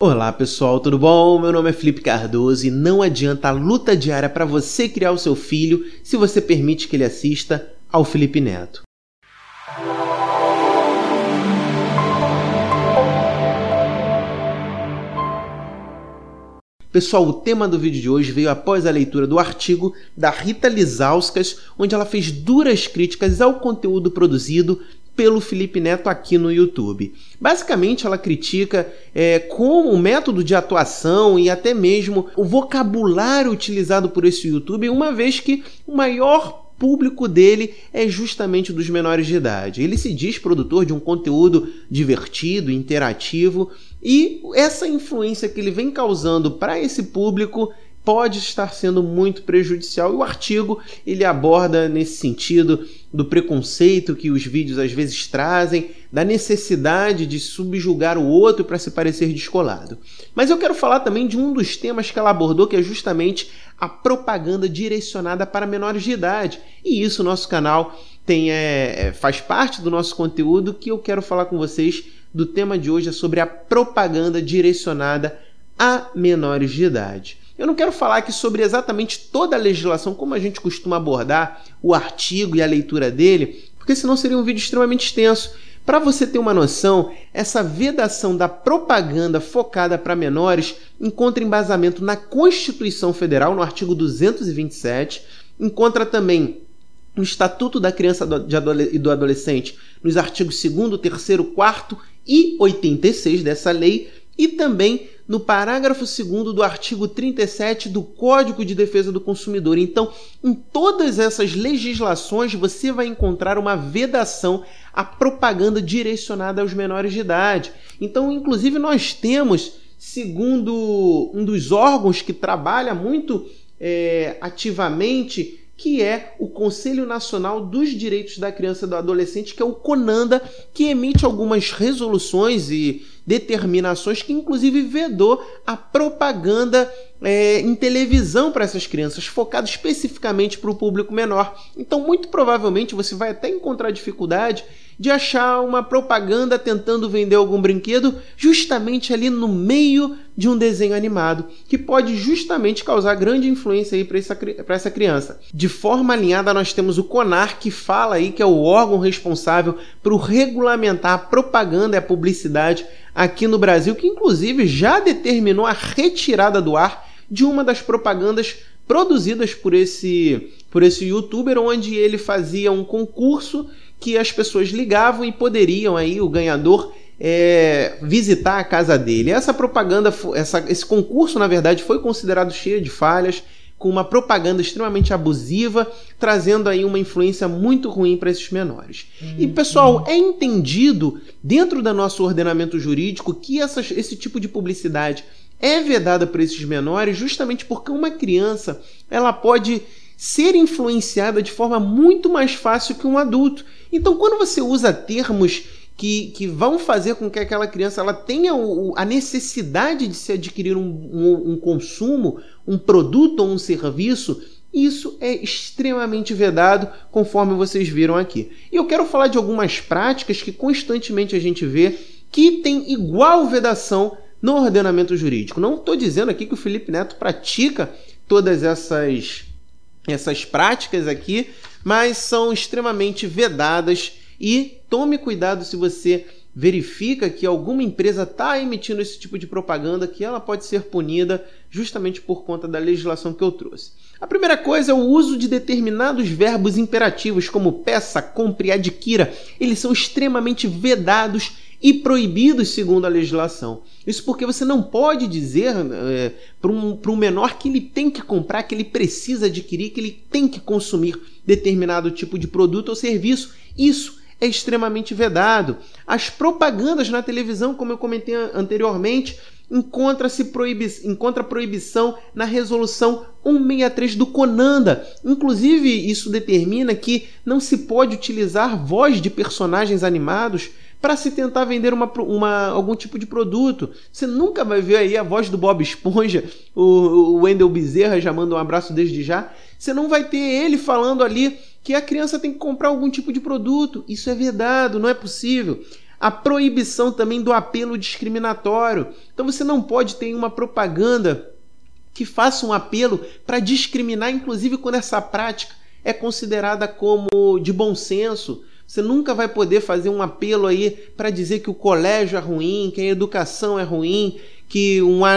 Olá pessoal, tudo bom? Meu nome é Felipe Cardoso e não adianta a luta diária para você criar o seu filho se você permite que ele assista ao Felipe Neto. Pessoal, o tema do vídeo de hoje veio após a leitura do artigo da Rita Lizauskas, onde ela fez duras críticas ao conteúdo produzido pelo Felipe Neto aqui no YouTube. Basicamente, ela critica é, como o método de atuação e até mesmo o vocabulário utilizado por esse YouTube, uma vez que o maior público dele é justamente dos menores de idade. Ele se diz produtor de um conteúdo divertido, interativo, e essa influência que ele vem causando para esse público pode estar sendo muito prejudicial. E o artigo ele aborda nesse sentido do preconceito que os vídeos às vezes trazem, da necessidade de subjugar o outro para se parecer descolado. Mas eu quero falar também de um dos temas que ela abordou, que é justamente a propaganda direcionada para menores de idade. E isso nosso canal tem é, é faz parte do nosso conteúdo que eu quero falar com vocês do tema de hoje é sobre a propaganda direcionada a menores de idade. Eu não quero falar aqui sobre exatamente toda a legislação, como a gente costuma abordar o artigo e a leitura dele, porque senão seria um vídeo extremamente extenso. Para você ter uma noção, essa vedação da propaganda focada para menores encontra embasamento na Constituição Federal, no artigo 227, encontra também no Estatuto da Criança e do Adolescente, nos artigos 2, 3, 4 e 86 dessa lei, e também no parágrafo 2 do artigo 37 do Código de Defesa do Consumidor. Então, em todas essas legislações, você vai encontrar uma vedação à propaganda direcionada aos menores de idade. Então, inclusive, nós temos, segundo um dos órgãos que trabalha muito é, ativamente que é o Conselho Nacional dos Direitos da Criança e do Adolescente, que é o CONANDA, que emite algumas resoluções e determinações que inclusive vedou a propaganda é, em televisão para essas crianças, focado especificamente para o público menor. Então, muito provavelmente você vai até encontrar dificuldade de achar uma propaganda tentando vender algum brinquedo justamente ali no meio de um desenho animado, que pode justamente causar grande influência aí para essa, essa criança. De forma alinhada, nós temos o CONAR, que fala aí que é o órgão responsável por regulamentar a propaganda e a publicidade aqui no Brasil, que inclusive já determinou a retirada do ar de uma das propagandas produzidas por esse por esse youtuber onde ele fazia um concurso que as pessoas ligavam e poderiam aí o ganhador é, visitar a casa dele. Essa propaganda, essa, esse concurso, na verdade, foi considerado cheio de falhas, com uma propaganda extremamente abusiva, trazendo aí uma influência muito ruim para esses menores. Uhum. E pessoal, é entendido dentro do nosso ordenamento jurídico que essas, esse tipo de publicidade é vedada para esses menores justamente porque uma criança ela pode ser influenciada de forma muito mais fácil que um adulto. Então, quando você usa termos que, que vão fazer com que aquela criança ela tenha o, a necessidade de se adquirir um, um, um consumo, um produto ou um serviço, isso é extremamente vedado, conforme vocês viram aqui. E eu quero falar de algumas práticas que constantemente a gente vê que tem igual vedação no ordenamento jurídico. Não estou dizendo aqui que o Felipe Neto pratica todas essas essas práticas aqui, mas são extremamente vedadas e tome cuidado se você verifica que alguma empresa está emitindo esse tipo de propaganda, que ela pode ser punida justamente por conta da legislação que eu trouxe. A primeira coisa é o uso de determinados verbos imperativos, como peça, compre, adquira. Eles são extremamente vedados e proibidos segundo a legislação. Isso porque você não pode dizer é, para um, um menor que ele tem que comprar, que ele precisa adquirir, que ele tem que consumir determinado tipo de produto ou serviço. Isso é extremamente vedado. As propagandas na televisão, como eu comentei anteriormente, encontra-se proibi encontra proibição na resolução 163 do Conanda. Inclusive, isso determina que não se pode utilizar voz de personagens animados para se tentar vender uma, uma, algum tipo de produto. Você nunca vai ver aí a voz do Bob Esponja, o, o Wendel Bezerra, já manda um abraço desde já. Você não vai ter ele falando ali que a criança tem que comprar algum tipo de produto. Isso é vedado, não é possível. a proibição também do apelo discriminatório. Então você não pode ter uma propaganda que faça um apelo para discriminar, inclusive quando essa prática é considerada como de bom senso. Você nunca vai poder fazer um apelo aí para dizer que o colégio é ruim, que a educação é ruim, que uma,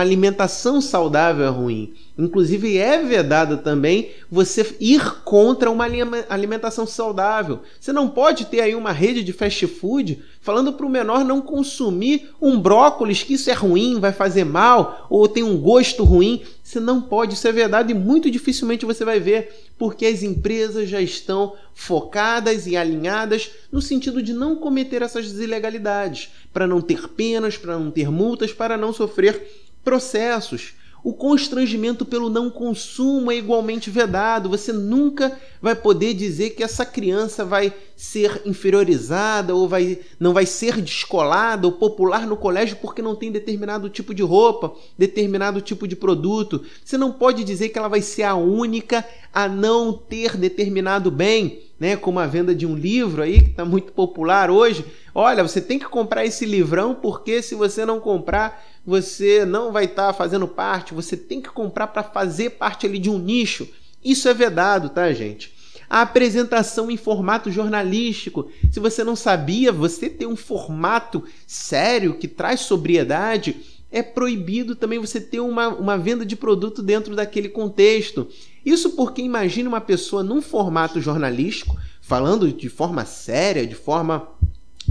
alimentação saudável é ruim. Inclusive, é vedado também você ir contra uma alimentação saudável. Você não pode ter aí uma rede de fast food falando para o menor não consumir um brócolis, que isso é ruim, vai fazer mal, ou tem um gosto ruim. Você não pode, isso é verdade e muito dificilmente você vai ver, porque as empresas já estão focadas e alinhadas no sentido de não cometer essas ilegalidades, para não ter penas, para não ter multas, para não sofrer processos. O constrangimento pelo não consumo é igualmente vedado. Você nunca vai poder dizer que essa criança vai ser inferiorizada ou vai, não vai ser descolada ou popular no colégio porque não tem determinado tipo de roupa, determinado tipo de produto. Você não pode dizer que ela vai ser a única a não ter determinado bem, né? Como a venda de um livro aí que está muito popular hoje. Olha, você tem que comprar esse livrão porque se você não comprar você não vai estar tá fazendo parte, você tem que comprar para fazer parte ali de um nicho. Isso é vedado, tá, gente? A apresentação em formato jornalístico. Se você não sabia, você ter um formato sério que traz sobriedade, é proibido também você ter uma, uma venda de produto dentro daquele contexto. Isso porque imagine uma pessoa num formato jornalístico, falando de forma séria, de forma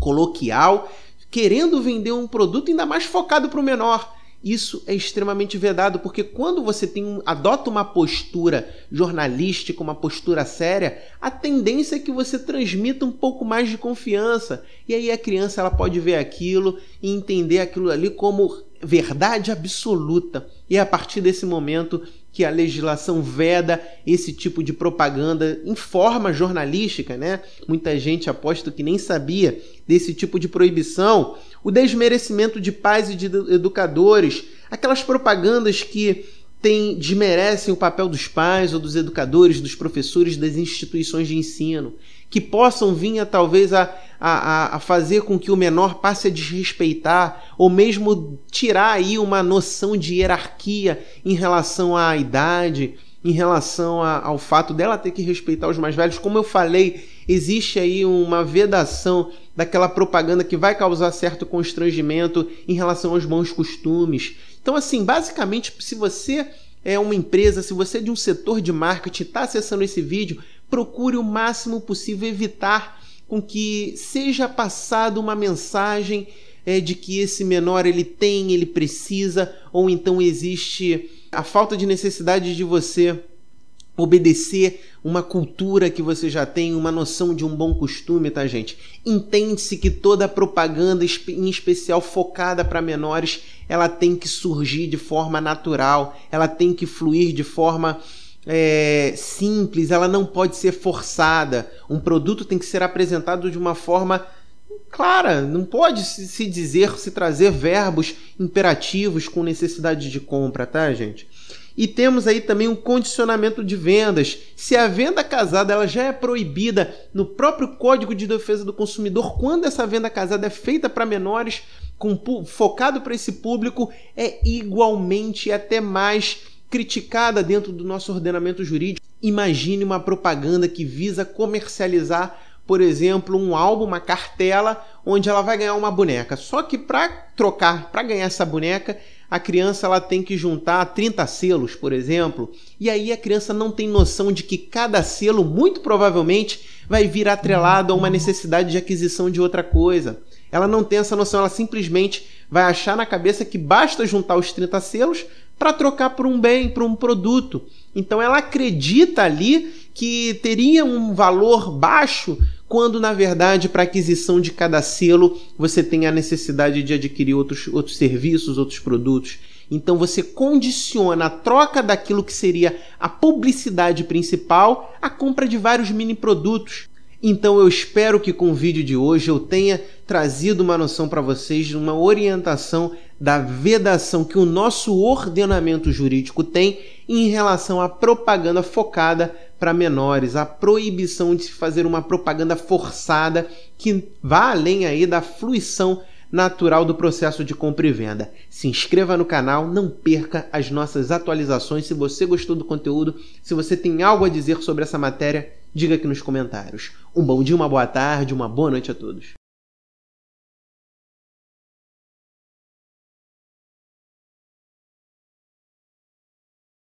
coloquial, querendo vender um produto ainda mais focado para o menor. Isso é extremamente vedado, porque quando você tem adota uma postura jornalística, uma postura séria, a tendência é que você transmita um pouco mais de confiança. E aí a criança ela pode ver aquilo e entender aquilo ali como verdade absoluta. E a partir desse momento que a legislação veda esse tipo de propaganda em forma jornalística, né? Muita gente aposto que nem sabia desse tipo de proibição, o desmerecimento de pais e de educadores, aquelas propagandas que tem, desmerecem o papel dos pais ou dos educadores, dos professores, das instituições de ensino, que possam vir a talvez a, a, a fazer com que o menor passe a desrespeitar ou mesmo tirar aí uma noção de hierarquia em relação à idade, em relação a, ao fato dela ter que respeitar os mais velhos. Como eu falei, existe aí uma vedação daquela propaganda que vai causar certo constrangimento em relação aos bons costumes. Então, assim, basicamente, se você é uma empresa, se você é de um setor de marketing está acessando esse vídeo, procure o máximo possível evitar com que seja passada uma mensagem é, de que esse menor ele tem, ele precisa, ou então existe a falta de necessidade de você obedecer uma cultura que você já tem, uma noção de um bom costume, tá, gente? Entende-se que toda propaganda, em especial focada para menores, ela tem que surgir de forma natural, ela tem que fluir de forma é, simples, ela não pode ser forçada. Um produto tem que ser apresentado de uma forma clara, não pode se dizer, se trazer verbos imperativos com necessidade de compra, tá, gente? E temos aí também um condicionamento de vendas. Se a venda casada ela já é proibida no próprio Código de Defesa do Consumidor, quando essa venda casada é feita para menores, com, focado para esse público, é igualmente até mais criticada dentro do nosso ordenamento jurídico. Imagine uma propaganda que visa comercializar, por exemplo, um álbum, uma cartela, onde ela vai ganhar uma boneca. Só que para trocar, para ganhar essa boneca, a criança ela tem que juntar 30 selos, por exemplo, e aí a criança não tem noção de que cada selo, muito provavelmente, vai vir atrelado a uma necessidade de aquisição de outra coisa. Ela não tem essa noção, ela simplesmente vai achar na cabeça que basta juntar os 30 selos para trocar por um bem, por um produto. Então ela acredita ali que teria um valor baixo quando na verdade para aquisição de cada selo você tem a necessidade de adquirir outros, outros serviços, outros produtos. Então você condiciona a troca daquilo que seria a publicidade principal à compra de vários mini produtos. Então eu espero que com o vídeo de hoje eu tenha trazido uma noção para vocês, uma orientação da vedação que o nosso ordenamento jurídico tem em relação à propaganda focada para menores, a proibição de se fazer uma propaganda forçada que vá além aí da fruição natural do processo de compra e venda. Se inscreva no canal, não perca as nossas atualizações. Se você gostou do conteúdo, se você tem algo a dizer sobre essa matéria, diga aqui nos comentários. Um bom dia, uma boa tarde, uma boa noite a todos.